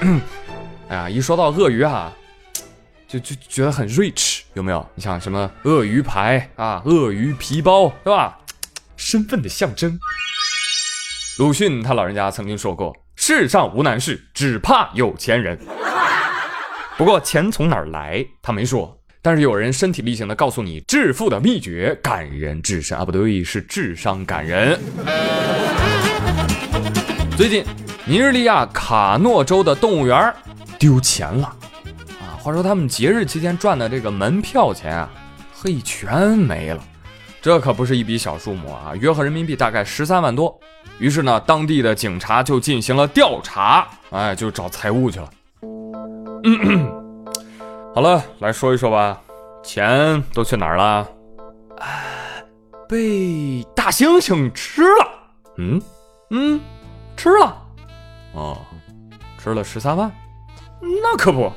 哎呀，一说到鳄鱼啊，就就觉得很 rich，有没有？你像什么鳄鱼牌啊，鳄鱼皮包，对吧？身份的象征。鲁迅他老人家曾经说过：“世上无难事，只怕有钱人。”不过钱从哪儿来，他没说。但是有人身体力行的告诉你致富的秘诀，感人至深啊！不对，是智商感人。最近，尼日利亚卡诺州的动物园丢钱了啊！话说他们节日期间赚的这个门票钱啊，嘿，全没了。这可不是一笔小数目啊，约合人民币大概十三万多。于是呢，当地的警察就进行了调查，哎，就找财务去了。好了，来说一说吧，钱都去哪儿了？哎，被大猩猩吃了。嗯嗯，吃了。哦，吃了十三万？那可不。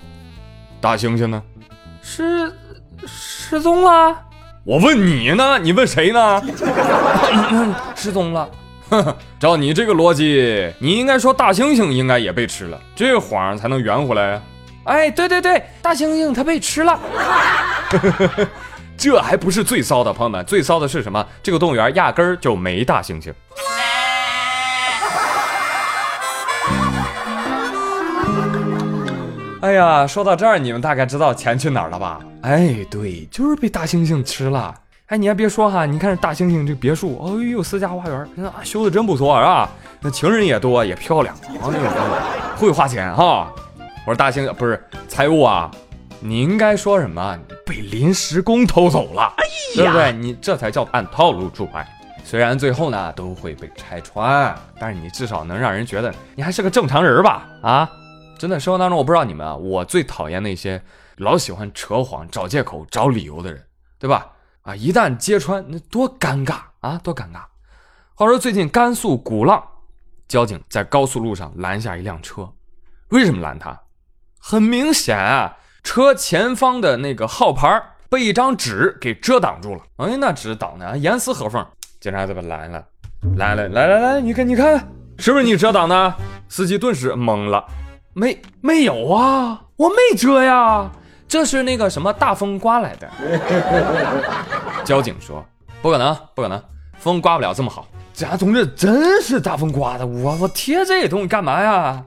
大猩猩呢？失失踪了。我问你呢，你问谁呢？失踪了。照你这个逻辑，你应该说大猩猩应该也被吃了，这谎才能圆回来呀。哎，对对对，大猩猩它被吃了，这还不是最骚的，朋友们，最骚的是什么？这个动物园压根儿就没大猩猩。哎呀，说到这儿，你们大概知道钱去哪儿了吧？哎，对，就是被大猩猩吃了。哎，你还别说哈，你看这大猩猩这别墅，哎呦，私家花园，修的真不错，是吧？那情人也多，也漂亮，啊，那种会花钱哈。我说大猩不是财务啊，你应该说什么？被临时工偷走了，对不对？你这才叫按套路出牌。虽然最后呢都会被拆穿，但是你至少能让人觉得你还是个正常人吧？啊，真的，生活当中我不知道你们啊，我最讨厌那些老喜欢扯谎、找借口、找理由的人，对吧？啊，一旦揭穿，那多尴尬啊，多尴尬。话说最近甘肃古浪，交警在高速路上拦下一辆车，为什么拦他？很明显啊，车前方的那个号牌被一张纸给遮挡住了。哎，那纸挡的严丝合缝。警察就把拦了，来了来来来，你看你看，是不是你遮挡的？司机顿时懵了，没没有啊，我没遮呀，这是那个什么大风刮来的。交警说，不可能，不可能，风刮不了这么好。警察同志，真是大风刮的，我我贴这东西干嘛呀？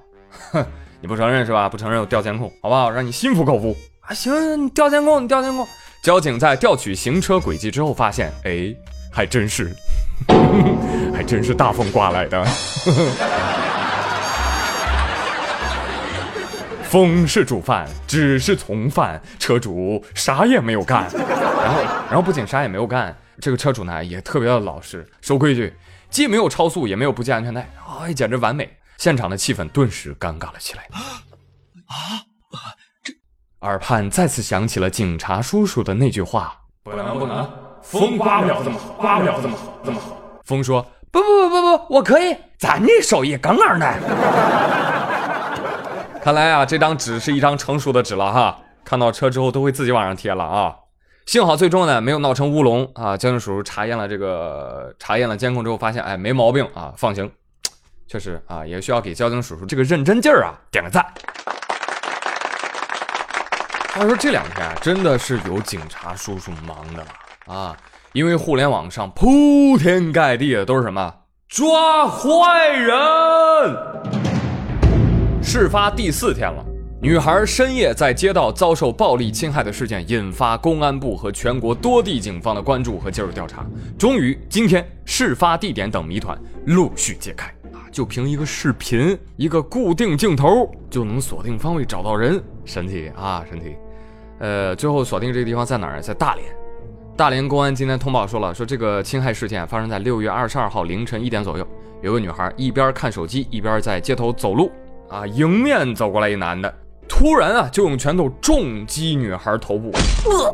哼。你不承认是吧？不承认我调监控，好不好？让你心服口服啊！行，你调监控，你调监控。交警在调取行车轨迹之后发现，哎，还真是，还真是大风刮来的。风是主犯，纸是从犯，车主啥也没有干。然后，然后不仅啥也没有干，这个车主呢也特别的老实，守规矩，既没有超速，也没有不系安全带，哎，简直完美。现场的气氛顿时尴尬了起来。啊！这耳畔再次响起了警察叔叔的那句话：“不能不能，风刮不了这么好，刮不了这么好，这么好。”风说：“不不不不不，我可以，咱这手艺杠杠的。”看来啊，这张纸是一张成熟的纸了哈。看到车之后都会自己往上贴了啊。幸好最终呢没有闹成乌龙啊。交警叔叔查验了这个查验了监控之后发现，哎，没毛病啊，放行。确实啊，也需要给交警叔叔这个认真劲儿啊点个赞。话说这两天啊，真的是有警察叔叔忙的了啊，因为互联网上铺天盖地的都是什么抓坏人。事发第四天了，女孩深夜在街道遭受暴力侵害的事件引发公安部和全国多地警方的关注和介入调查。终于，今天事发地点等谜团陆续揭开啊。就凭一个视频，一个固定镜头就能锁定方位，找到人，神奇啊，神奇！呃，最后锁定这个地方在哪儿？在大连。大连公安今天通报说了，说这个侵害事件发生在六月二十二号凌晨一点左右，有个女孩一边看手机一边在街头走路，啊，迎面走过来一男的，突然啊就用拳头重击女孩头部，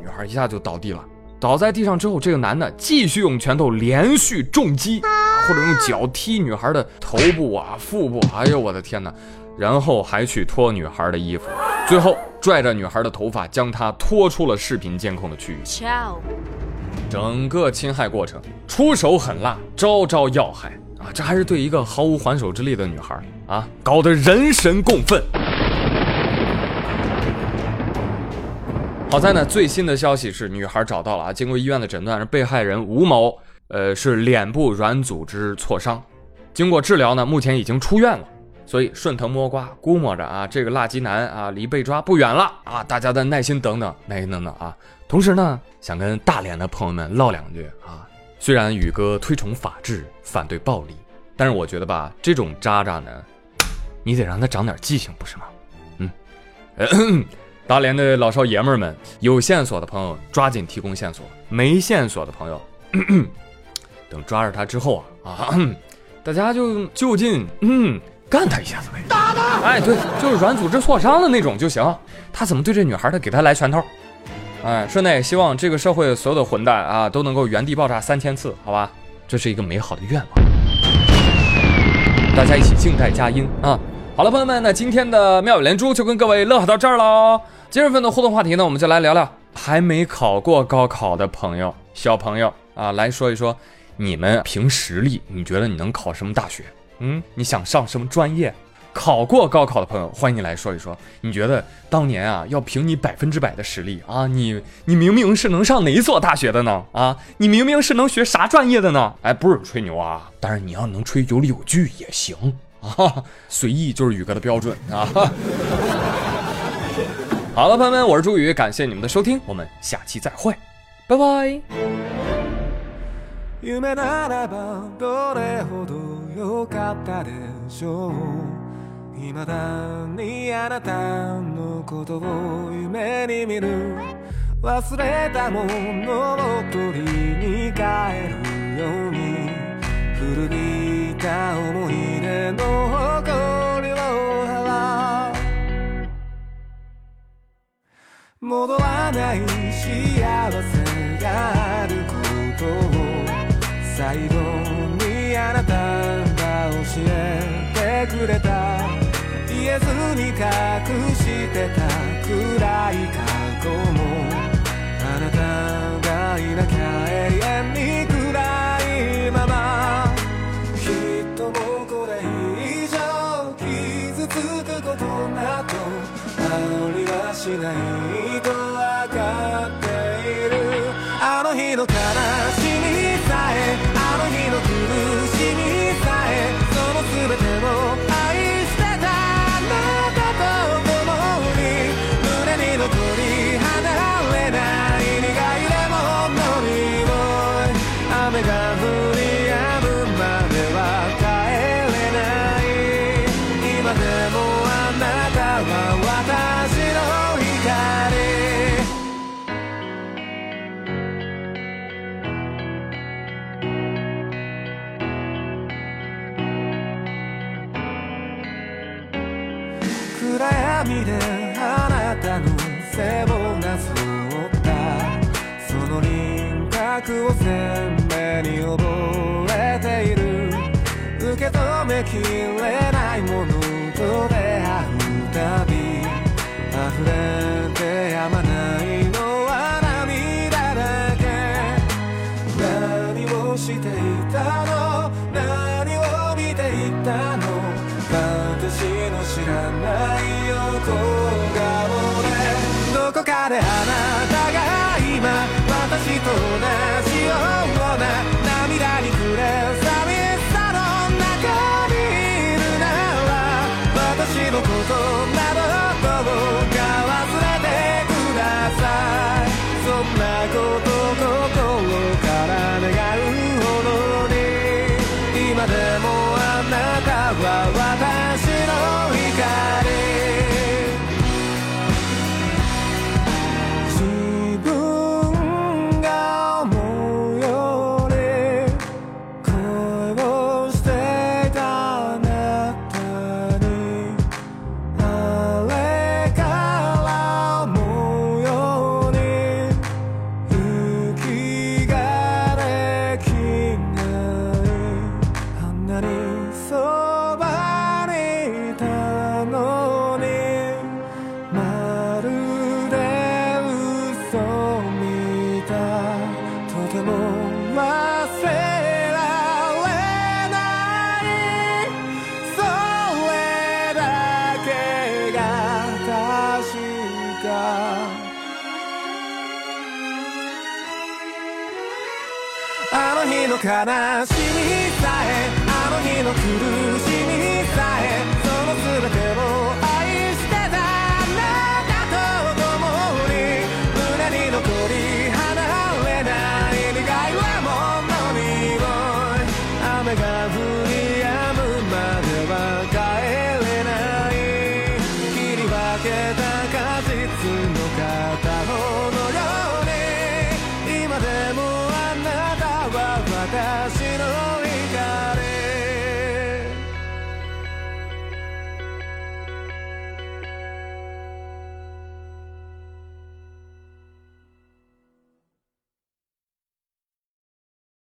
女孩一下就倒地了。倒在地上之后，这个男的继续用拳头连续重击。或者用脚踢女孩的头部啊、腹部，哎呦我的天哪！然后还去脱女孩的衣服，最后拽着女孩的头发，将她拖出了视频监控的区域。整个侵害过程出手狠辣，招招要害啊，这还是对一个毫无还手之力的女孩啊，搞得人神共愤。好在呢，最新的消息是女孩找到了啊，经过医院的诊断，是被害人吴某，呃，是脸部软组织挫伤，经过治疗呢，目前已经出院了。所以顺藤摸瓜，估摸着啊，这个垃圾男啊，离被抓不远了啊，大家的耐心等等，耐心等等啊。同时呢，想跟大连的朋友们唠两句啊，虽然宇哥推崇法治，反对暴力，但是我觉得吧，这种渣渣呢，你得让他长点记性，不是吗？嗯，大连的老少爷们儿们，有线索的朋友抓紧提供线索，没线索的朋友，等抓着他之后啊啊，大家就就近嗯。干他一下子呗，打他！哎，对，就是软组织挫伤的那种就行。他怎么对这女孩？的给他来拳头。哎，顺带也希望这个社会所有的混蛋啊，都能够原地爆炸三千次，好吧？这是一个美好的愿望。大家一起静待佳音啊！好了，朋友们，那今天的妙语连珠就跟各位乐呵到这儿喽。今日份的互动话题呢，我们就来聊聊还没考过高考的朋友、小朋友啊，来说一说你们凭实力，你觉得你能考什么大学？嗯，你想上什么专业？考过高考的朋友，欢迎你来说一说。你觉得当年啊，要凭你百分之百的实力啊，你你明明是能上哪所大学的呢？啊，你明明是能学啥专业的呢？哎，不是吹牛啊，但是你要能吹有理有据也行啊，随意就是宇哥的标准啊。好了，朋友们，我是朱宇，感谢你们的收听，我们下期再会，拜拜。夢ならばどれほど良かったでしょう 未だにあなたのことを夢に見る。忘れたものを取りに帰るように。古びた思い出の誇りを払う。戻らない幸せがあることを。最後にあなたが教えてくれた。言えずに隠してた暗い過去も。あなたがいなきゃ永遠に暗いまま。きっともうこれ以上傷つくことなどありはしないと分かっている。あの日の悲鏡であなたの背をなぞったその輪郭を鮮明に覚えている。受け止めきれないものと出会うたび。溢れあなたは私 悲しみさえあの日の狂い